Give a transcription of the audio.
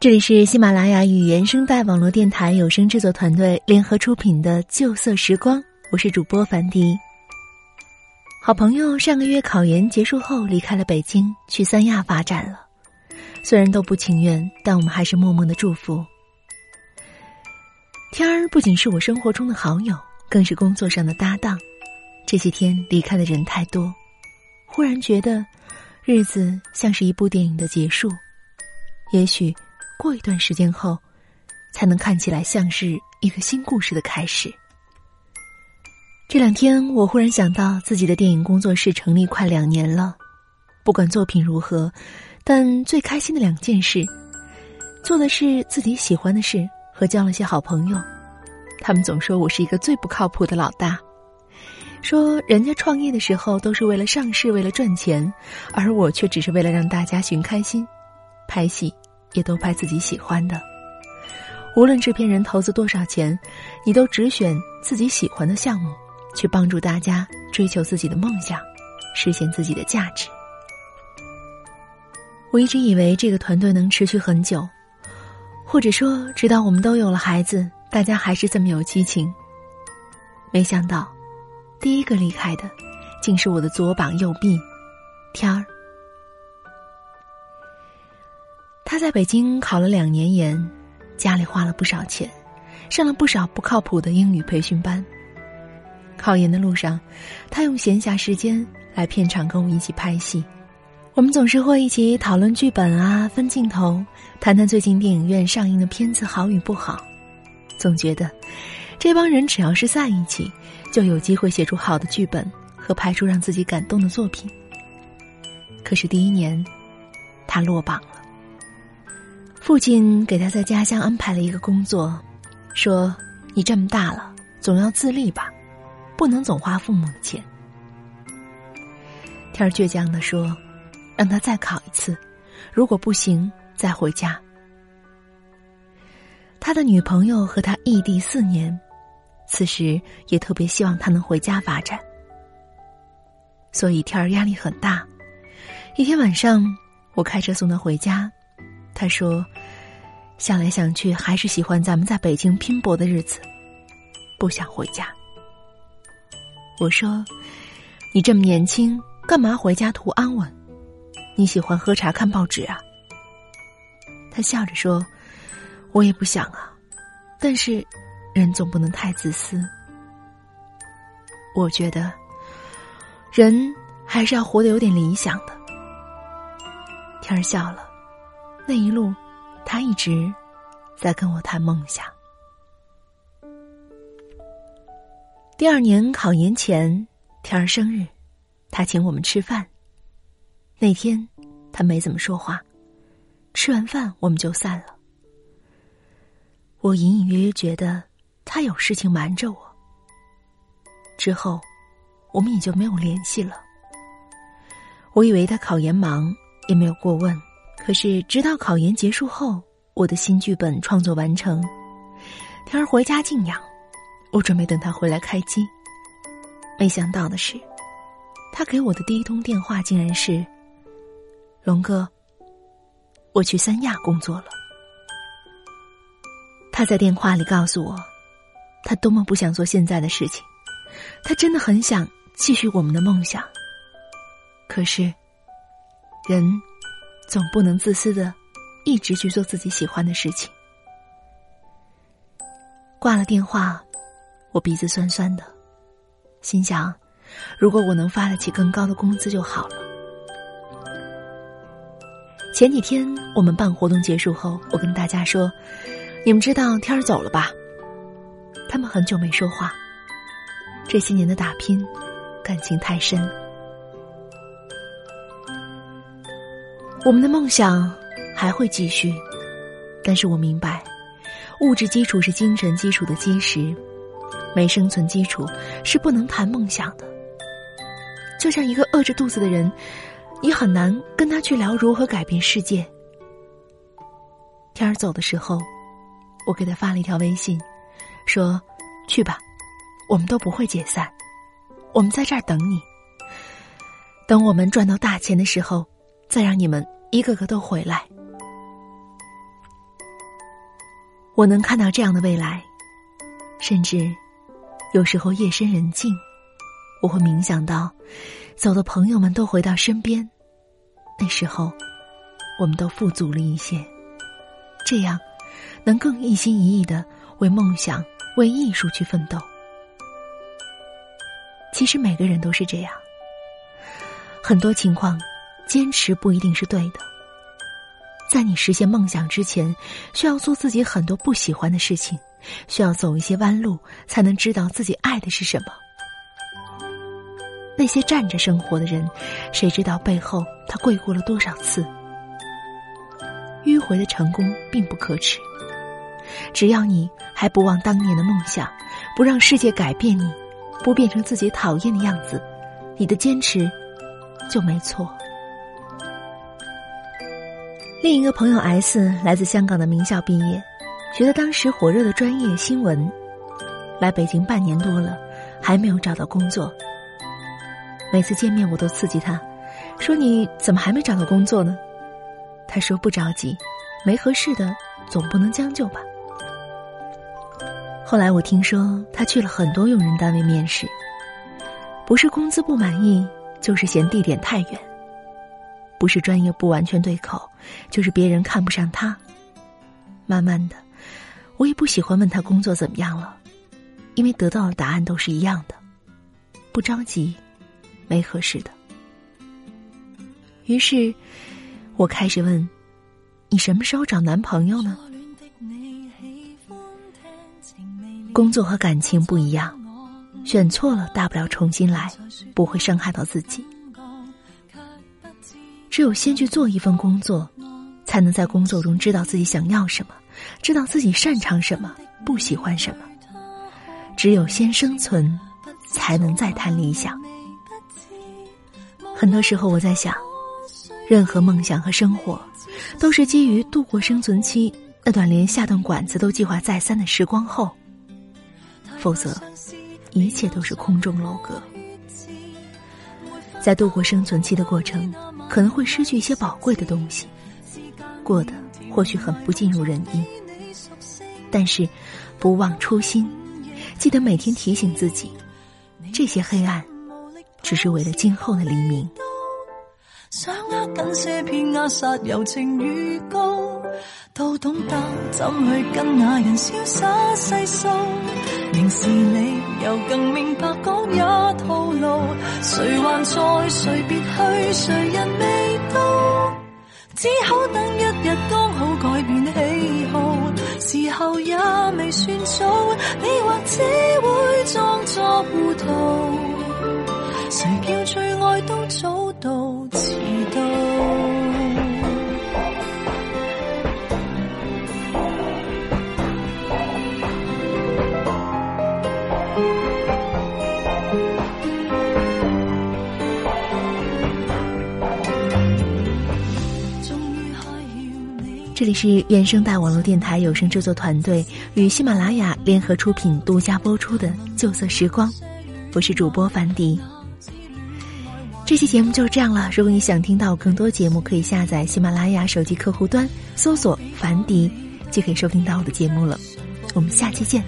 这里是喜马拉雅与原声带网络电台有声制作团队联合出品的《旧色时光》，我是主播樊迪。好朋友上个月考研结束后离开了北京，去三亚发展了。虽然都不情愿，但我们还是默默的祝福。天儿不仅是我生活中的好友，更是工作上的搭档。这些天离开的人太多，忽然觉得日子像是一部电影的结束。也许。过一段时间后，才能看起来像是一个新故事的开始。这两天，我忽然想到自己的电影工作室成立快两年了，不管作品如何，但最开心的两件事，做的是自己喜欢的事和交了些好朋友。他们总说我是一个最不靠谱的老大，说人家创业的时候都是为了上市，为了赚钱，而我却只是为了让大家寻开心，拍戏。也都拍自己喜欢的，无论制片人投资多少钱，你都只选自己喜欢的项目，去帮助大家追求自己的梦想，实现自己的价值。我一直以为这个团队能持续很久，或者说直到我们都有了孩子，大家还是这么有激情。没想到，第一个离开的，竟是我的左膀右臂，天儿。他在北京考了两年研，家里花了不少钱，上了不少不靠谱的英语培训班。考研的路上，他用闲暇时间来片场跟我一起拍戏，我们总是会一起讨论剧本啊，分镜头，谈谈最近电影院上映的片子好与不好。总觉得，这帮人只要是在一起，就有机会写出好的剧本和拍出让自己感动的作品。可是第一年，他落榜了。父亲给他在家乡安排了一个工作，说：“你这么大了，总要自立吧，不能总花父母的钱。”天儿倔强的说：“让他再考一次，如果不行，再回家。”他的女朋友和他异地四年，此时也特别希望他能回家发展，所以天儿压力很大。一天晚上，我开车送他回家。他说：“想来想去，还是喜欢咱们在北京拼搏的日子，不想回家。”我说：“你这么年轻，干嘛回家图安稳？你喜欢喝茶看报纸啊？”他笑着说：“我也不想啊，但是人总不能太自私。我觉得人还是要活得有点理想的。”天儿笑了。那一路，他一直在跟我谈梦想。第二年考研前，天儿生日，他请我们吃饭。那天他没怎么说话，吃完饭我们就散了。我隐隐约约觉得他有事情瞒着我。之后，我们也就没有联系了。我以为他考研忙，也没有过问。可是，直到考研结束后，我的新剧本创作完成，天儿回家静养，我准备等他回来开机。没想到的是，他给我的第一通电话竟然是：“龙哥，我去三亚工作了。”他在电话里告诉我，他多么不想做现在的事情，他真的很想继续我们的梦想。可是，人。总不能自私的，一直去做自己喜欢的事情。挂了电话，我鼻子酸酸的，心想：如果我能发得起更高的工资就好了。前几天我们办活动结束后，我跟大家说：“你们知道天儿走了吧？”他们很久没说话，这些年的打拼，感情太深。我们的梦想还会继续，但是我明白，物质基础是精神基础的基石，没生存基础是不能谈梦想的。就像一个饿着肚子的人，你很难跟他去聊如何改变世界。天儿走的时候，我给他发了一条微信，说：“去吧，我们都不会解散，我们在这儿等你。等我们赚到大钱的时候。”再让你们一个个都回来。我能看到这样的未来，甚至有时候夜深人静，我会冥想到走的朋友们都回到身边，那时候我们都富足了一些，这样能更一心一意的为梦想、为艺术去奋斗。其实每个人都是这样，很多情况，坚持不一定是对的。在你实现梦想之前，需要做自己很多不喜欢的事情，需要走一些弯路，才能知道自己爱的是什么。那些站着生活的人，谁知道背后他跪过了多少次？迂回的成功并不可耻，只要你还不忘当年的梦想，不让世界改变你，不变成自己讨厌的样子，你的坚持就没错。另一个朋友 S 来自香港的名校毕业，学的当时火热的专业新闻，来北京半年多了，还没有找到工作。每次见面我都刺激他，说你怎么还没找到工作呢？他说不着急，没合适的总不能将就吧。后来我听说他去了很多用人单位面试，不是工资不满意，就是嫌地点太远。不是专业不完全对口，就是别人看不上他。慢慢的，我也不喜欢问他工作怎么样了，因为得到的答案都是一样的。不着急，没合适的。于是，我开始问：“你什么时候找男朋友呢？”工作和感情不一样，选错了大不了重新来，不会伤害到自己。只有先去做一份工作，才能在工作中知道自己想要什么，知道自己擅长什么，不喜欢什么。只有先生存，才能再谈理想。很多时候，我在想，任何梦想和生活，都是基于度过生存期那段连下顿馆子都计划再三的时光后，否则，一切都是空中楼阁。在度过生存期的过程。可能会失去一些宝贵的东西，过得或许很不尽如人意，但是不忘初心，记得每天提醒自己，这些黑暗只是为了今后的黎明。想握紧些片压杀柔情与共，都懂得怎去跟那人潇洒细数。明事理又更明白讲也套路，谁还在？谁别去？谁人未到？只好等一日刚好改变喜好，时候也未算早，你或只会装作糊涂。谁叫最爱都早这里是原声带网络电台有声制作团队与喜马拉雅联合出品、独家播出的《旧色时光》，我是主播樊迪。这期节目就是这样了。如果你想听到更多节目，可以下载喜马拉雅手机客户端，搜索“樊迪”，就可以收听到我的节目了。我们下期见。